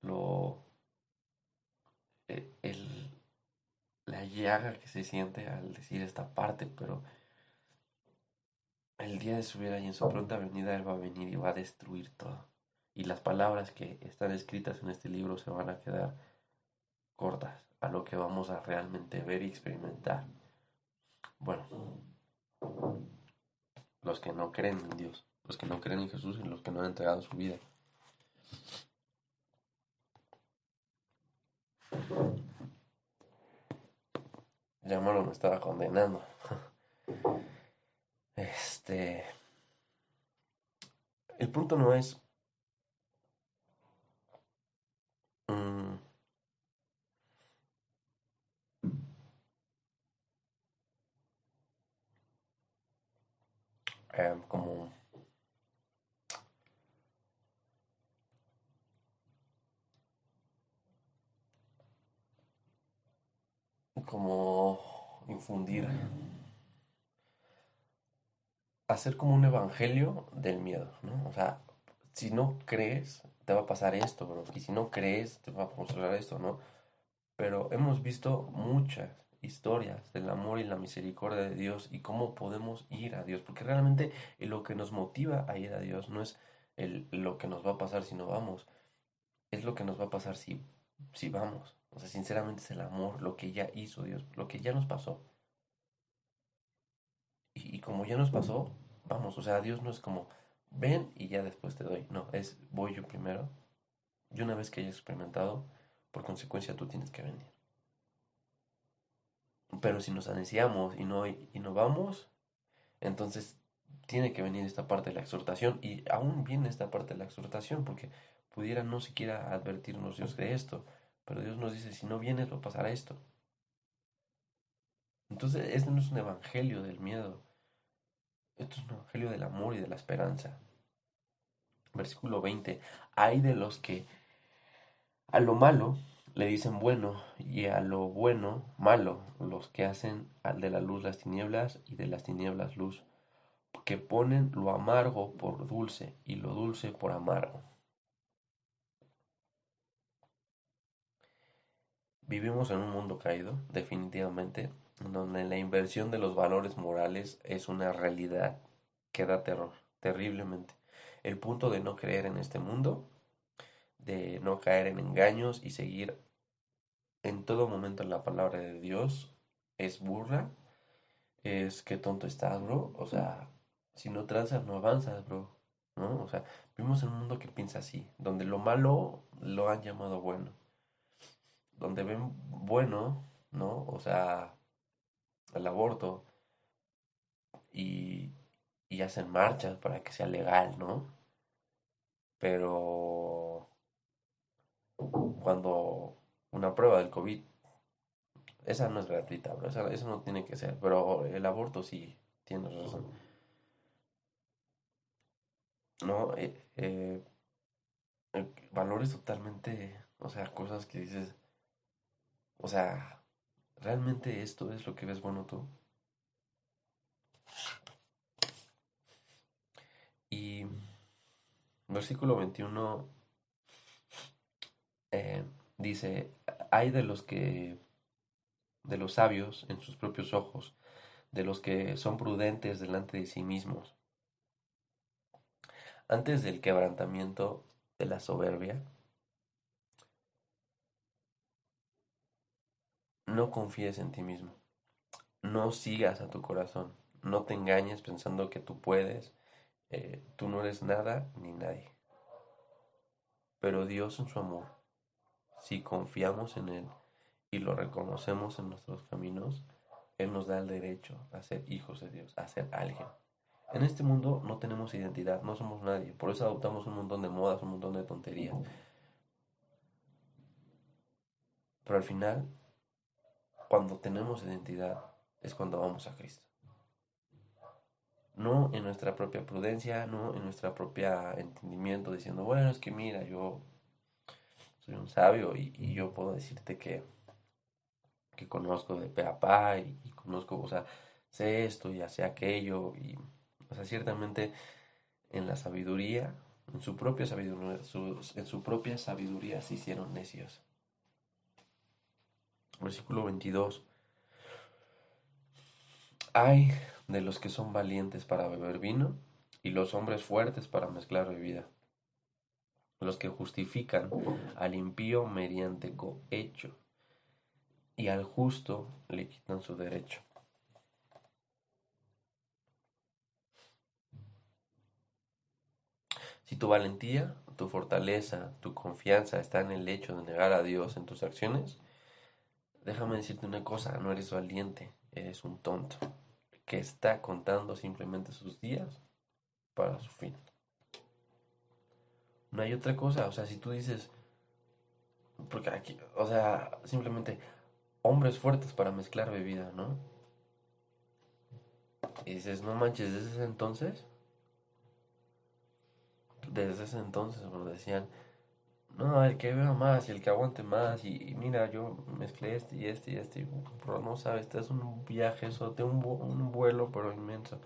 lo e, el, la llaga que se siente al decir esta parte, pero el día de su ira y en su pronta venida Él va a venir y va a destruir todo. Y las palabras que están escritas en este libro se van a quedar cortas a lo que vamos a realmente ver y experimentar. Bueno, los que no creen en Dios, los que no creen en Jesús y los que no han entregado su vida. Llámalo me estaba condenando. Este. El punto no es. mm, em, como. Como infundir hacer como un evangelio del miedo, ¿no? O sea, si no crees, te va a pasar esto, bro. Y si no crees, te va a mostrar esto, ¿no? Pero hemos visto muchas historias del amor y la misericordia de Dios y cómo podemos ir a Dios. Porque realmente lo que nos motiva a ir a Dios no es el, lo que nos va a pasar si no vamos. Es lo que nos va a pasar si, si vamos. O sea, sinceramente es el amor, lo que ya hizo Dios, lo que ya nos pasó. Y, y como ya nos pasó, vamos, o sea, Dios no es como, ven y ya después te doy. No, es voy yo primero. Y una vez que hayas experimentado, por consecuencia tú tienes que venir. Pero si nos ansiamos y no, y no vamos, entonces tiene que venir esta parte de la exhortación. Y aún viene esta parte de la exhortación, porque pudiera no siquiera advertirnos Dios de esto. Pero Dios nos dice, si no vienes, va a pasar esto. Entonces, este no es un evangelio del miedo. Esto es un evangelio del amor y de la esperanza. Versículo 20. Hay de los que a lo malo le dicen bueno y a lo bueno malo, los que hacen al de la luz las tinieblas y de las tinieblas luz, que ponen lo amargo por dulce y lo dulce por amargo. Vivimos en un mundo caído, definitivamente, donde la inversión de los valores morales es una realidad que da terror, terriblemente. El punto de no creer en este mundo, de no caer en engaños y seguir en todo momento en la palabra de Dios es burla, es que tonto estás, bro. O sea, si no transas, no avanzas, bro. ¿No? O sea, vivimos en un mundo que piensa así, donde lo malo lo han llamado bueno. Donde ven bueno, ¿no? O sea, el aborto y, y hacen marchas para que sea legal, ¿no? Pero cuando una prueba del COVID, esa no es gratuita, bro, esa, eso no tiene que ser, pero el aborto sí, tienes razón. No, eh, eh, valores totalmente, o sea, cosas que dices, o sea, ¿realmente esto es lo que ves bueno tú? Y versículo 21 eh, dice, hay de los que, de los sabios en sus propios ojos, de los que son prudentes delante de sí mismos. Antes del quebrantamiento de la soberbia, no confíes en ti mismo. No sigas a tu corazón. No te engañes pensando que tú puedes. Eh, tú no eres nada ni nadie. Pero Dios en su amor, si confiamos en Él y lo reconocemos en nuestros caminos, Él nos da el derecho a ser hijos de Dios, a ser alguien. En este mundo no tenemos identidad, no somos nadie. Por eso adoptamos un montón de modas, un montón de tonterías. Pero al final, cuando tenemos identidad, es cuando vamos a Cristo. No en nuestra propia prudencia, no en nuestra propia entendimiento, diciendo, bueno, es que mira, yo un sabio y, yo puedo decirte que, que conozco de pe a pa y, conozco, o sea, sé esto y sé aquello y o sea, ciertamente en la sabiduría, en su propia sabiduría, en su propia sabiduría se hicieron necios. Versículo 22. Hay de los que son valientes para beber vino y los hombres fuertes para mezclar bebida. Los que justifican al impío mediante cohecho y al justo le quitan su derecho. Si tu valentía, tu fortaleza, tu confianza está en el hecho de negar a Dios en tus acciones, déjame decirte una cosa, no eres valiente, eres un tonto que está contando simplemente sus días para su fin. No hay otra cosa, o sea, si tú dices, porque aquí, o sea, simplemente hombres fuertes para mezclar bebida, ¿no? Y dices, no manches, desde ese entonces desde ese entonces, bueno, decían, no, el que vea más y el que aguante más, y, mira, yo mezclé este y este y este, pero no sabes, este es un viaje, eso, de un, un vuelo, pero inmenso.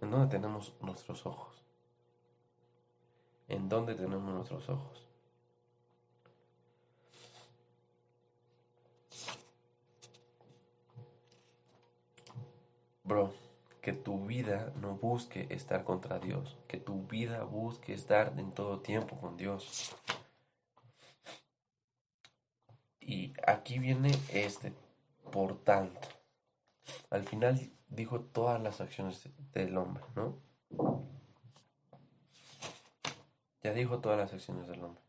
¿En dónde tenemos nuestros ojos? ¿En dónde tenemos nuestros ojos? Bro, que tu vida no busque estar contra Dios, que tu vida busque estar en todo tiempo con Dios. Y aquí viene este, por tanto. Al final dijo todas las acciones del hombre, ¿no? Ya dijo todas las acciones del hombre.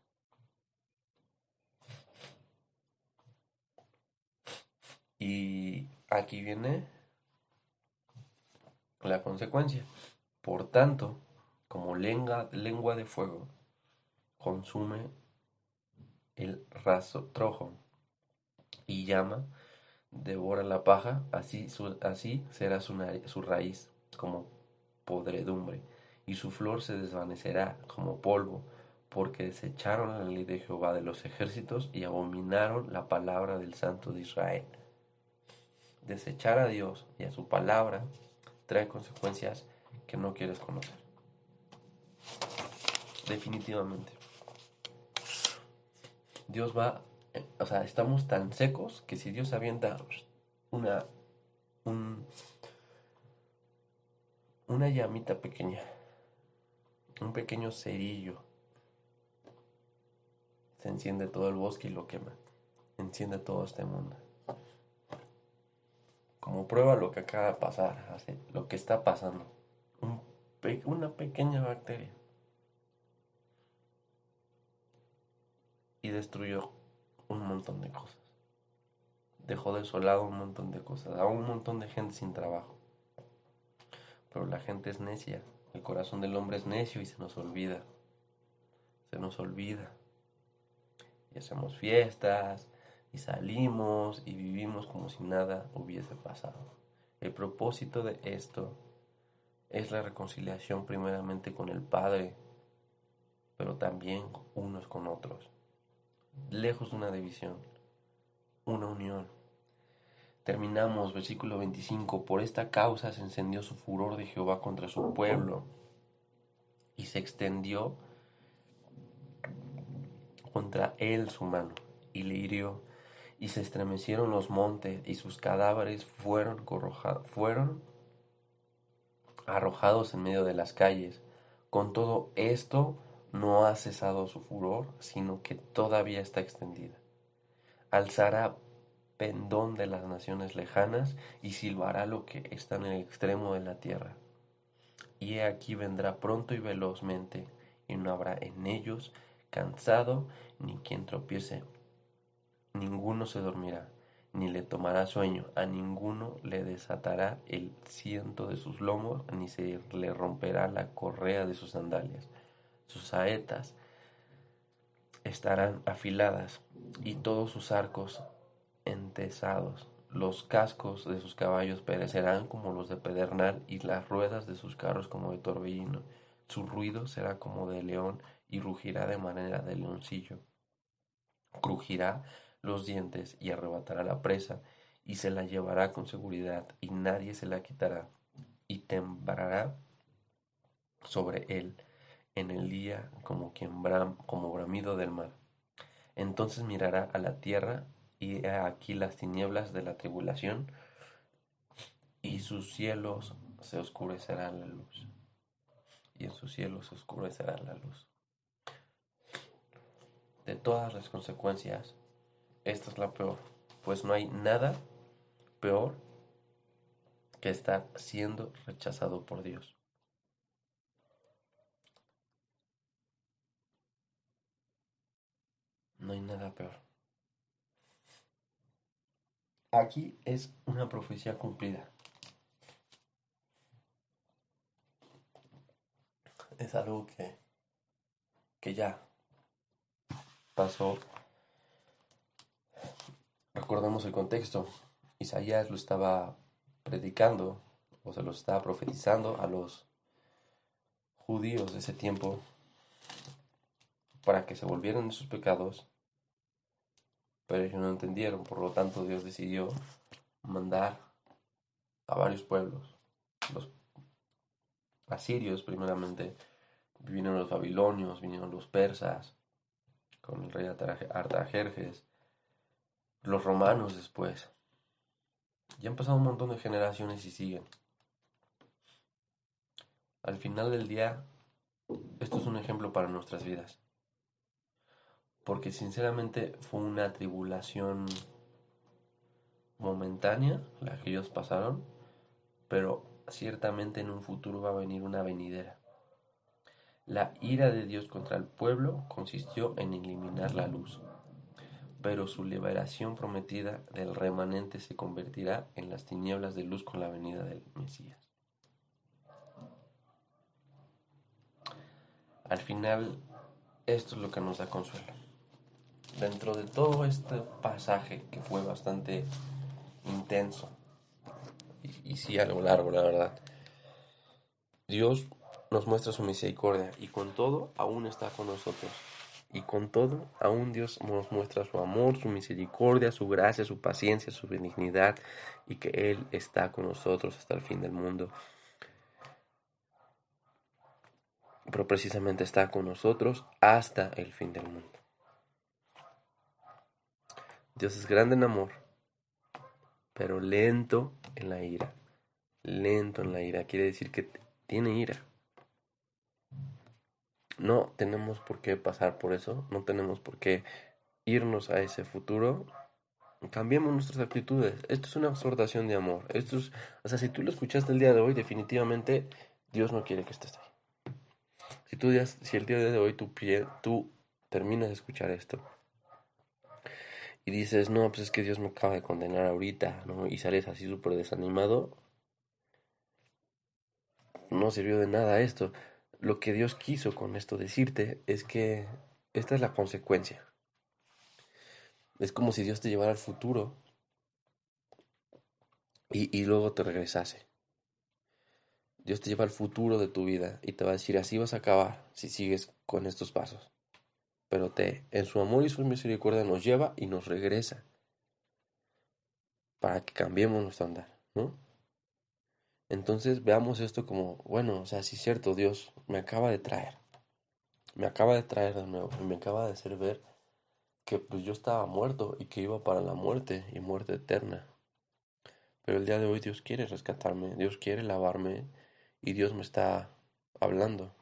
Y aquí viene la consecuencia. Por tanto, como lengua, lengua de fuego, consume el raso trojo y llama, devora la paja, así, así será su, su raíz como podredumbre, y su flor se desvanecerá como polvo, porque desecharon la ley de Jehová de los ejércitos y abominaron la palabra del Santo de Israel. Desechar a Dios y a su palabra trae consecuencias que no quieres conocer. Definitivamente. Dios va, o sea, estamos tan secos que si Dios avienta una, un, una llamita pequeña, un pequeño cerillo, se enciende todo el bosque y lo quema. Enciende todo este mundo como prueba lo que acaba de pasar, lo que está pasando. una pequeña bacteria. Y destruyó un montón de cosas. Dejó desolado un montón de cosas, a un montón de gente sin trabajo. Pero la gente es necia, el corazón del hombre es necio y se nos olvida. Se nos olvida. Y hacemos fiestas, y salimos, y vivimos como si nada hubiese pasado. El propósito de esto es la reconciliación primeramente con el Padre, pero también unos con otros. Lejos de una división, una unión. Terminamos, versículo 25, por esta causa se encendió su furor de Jehová contra su pueblo y se extendió contra él su mano y le hirió y se estremecieron los montes y sus cadáveres fueron, fueron arrojados en medio de las calles. Con todo esto no ha cesado su furor, sino que todavía está extendida. Alzará pendón de las naciones lejanas y silbará lo que está en el extremo de la tierra. Y he aquí vendrá pronto y velozmente, y no habrá en ellos cansado ni quien tropiece. Ninguno se dormirá, ni le tomará sueño, a ninguno le desatará el ciento de sus lomos, ni se le romperá la correa de sus sandalias. Sus saetas estarán afiladas, y todos sus arcos entesados. Los cascos de sus caballos perecerán como los de pedernal, y las ruedas de sus carros como de torbellino. Su ruido será como de león, y rugirá de manera de leoncillo. Crujirá los dientes y arrebatará la presa, y se la llevará con seguridad, y nadie se la quitará, y temblará sobre él en el día como quien bram, como bramido del mar. Entonces mirará a la tierra, y he aquí las tinieblas de la tribulación, y sus cielos se oscurecerán la luz, y en sus cielos se oscurecerá la luz. De todas las consecuencias, esta es la peor, pues no hay nada peor que estar siendo rechazado por Dios. No hay nada peor. Aquí es una profecía cumplida. Es algo que, que ya pasó. Recordemos el contexto. Isaías lo estaba predicando o se lo estaba profetizando a los judíos de ese tiempo para que se volvieran de sus pecados, pero ellos no entendieron, por lo tanto Dios decidió mandar a varios pueblos, los asirios primeramente, vinieron los babilonios, vinieron los persas, con el rey Artajerjes, los romanos después. Ya han pasado un montón de generaciones y siguen. Al final del día, esto es un ejemplo para nuestras vidas. Porque sinceramente fue una tribulación momentánea la que ellos pasaron, pero ciertamente en un futuro va a venir una venidera. La ira de Dios contra el pueblo consistió en eliminar la luz, pero su liberación prometida del remanente se convertirá en las tinieblas de luz con la venida del Mesías. Al final, esto es lo que nos da consuelo. Dentro de todo este pasaje que fue bastante intenso, y, sí algo largo, la verdad, Dios nos muestra su misericordia y con todo aún está con nosotros. Y con todo, aún Dios nos muestra su amor, su misericordia, su gracia, su paciencia, su benignidad y que Él está con nosotros hasta el fin del mundo. Pero precisamente está con nosotros hasta el fin del mundo. Dios es grande en amor, pero lento en la ira. Lento en la ira quiere decir que tiene ira. No tenemos por qué pasar por eso, no tenemos por qué irnos a ese futuro. Cambiemos nuestras actitudes. Esto es una exhortación de amor. Esto es, o sea, si tú lo escuchaste el día de hoy, definitivamente Dios no quiere que estés ahí. Si, tú, si el día de hoy tú, tú terminas de escuchar esto y dices, no, pues es que Dios me acaba de condenar ahorita, ¿no? Y sales así súper desanimado, no sirvió de nada esto. Lo que Dios quiso con esto decirte es que esta es la consecuencia. Es como si Dios te llevara al futuro y, y luego te regresase. Dios te lleva al futuro de tu vida y te va a decir, así vas a acabar si sigues con estos pasos. Pero te, en su amor y su misericordia nos lleva y nos regresa para que cambiemos nuestro andar, ¿no? Entonces veamos esto como, bueno, o sea, sí es cierto, Dios me acaba de traer, me acaba de traer de nuevo y me acaba de hacer ver que pues yo estaba muerto y que iba para la muerte y muerte eterna. Pero el día de hoy Dios quiere rescatarme, Dios quiere lavarme y Dios me está hablando.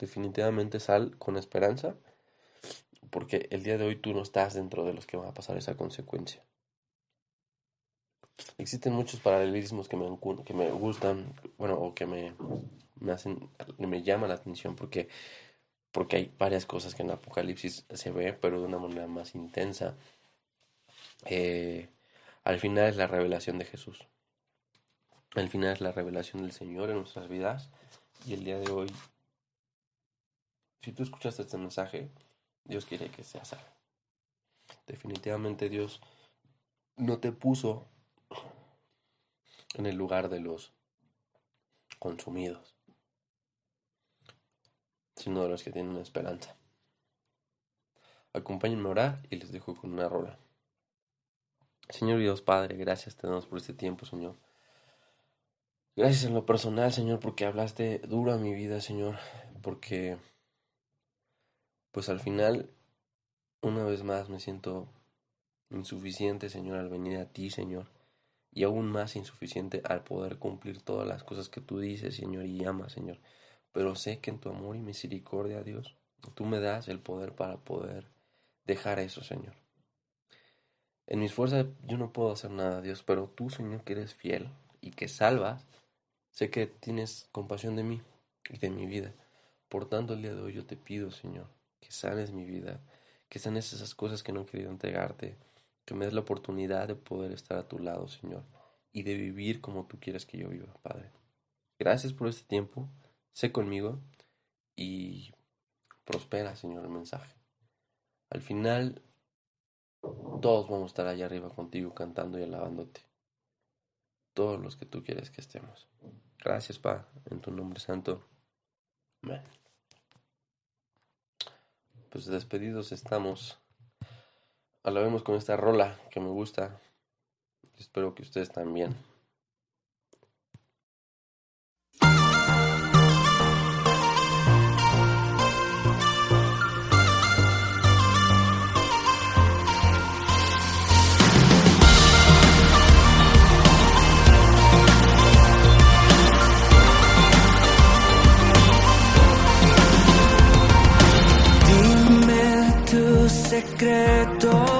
Definitivamente sal con esperanza porque el día de hoy tú no estás dentro de los que van a pasar esa consecuencia. Existen muchos paralelismos que me, que me gustan, bueno, o que me, me hacen, me llaman la atención porque, porque hay varias cosas que en Apocalipsis se ve, pero de una manera más intensa. Eh, al final es la revelación de Jesús. Al final es la revelación del Señor en nuestras vidas. Y el día de hoy, si tú escuchaste este mensaje, Dios quiere que seas salvo. Definitivamente Dios no te puso en el lugar de los consumidos, sino de los que tienen esperanza. Acompáñenme a orar y les dejo con una rola. Señor Dios Padre, gracias te damos por este tiempo, Señor. Gracias en lo personal, Señor, porque hablaste duro a mi vida, Señor, porque pues al final, una vez más me siento insuficiente, Señor, al venir a ti, Señor, y aún más insuficiente al poder cumplir todas las cosas que tú dices, Señor, y amas, Señor. Pero sé que en tu amor y misericordia, Dios, tú me das el poder para poder dejar eso, Señor. En mis fuerzas yo no puedo hacer nada, Dios, pero tú, Señor, que eres fiel y que salvas, sé que tienes compasión de mí y de mi vida. Por tanto, el día de hoy yo te pido, Señor, que sanes mi vida, que sanes esas cosas que no he querido entregarte, que me des la oportunidad de poder estar a tu lado, Señor, y de vivir como tú quieres que yo viva, Padre. Gracias por este tiempo, sé conmigo y prospera, Señor, el mensaje. Al final, todos vamos a estar allá arriba contigo cantando y alabándote. Todos los que tú quieres que estemos. Gracias, Pa, en tu nombre santo. Amén. Pues despedidos estamos. Alabemos con esta rola que me gusta. Espero que ustedes también. Tus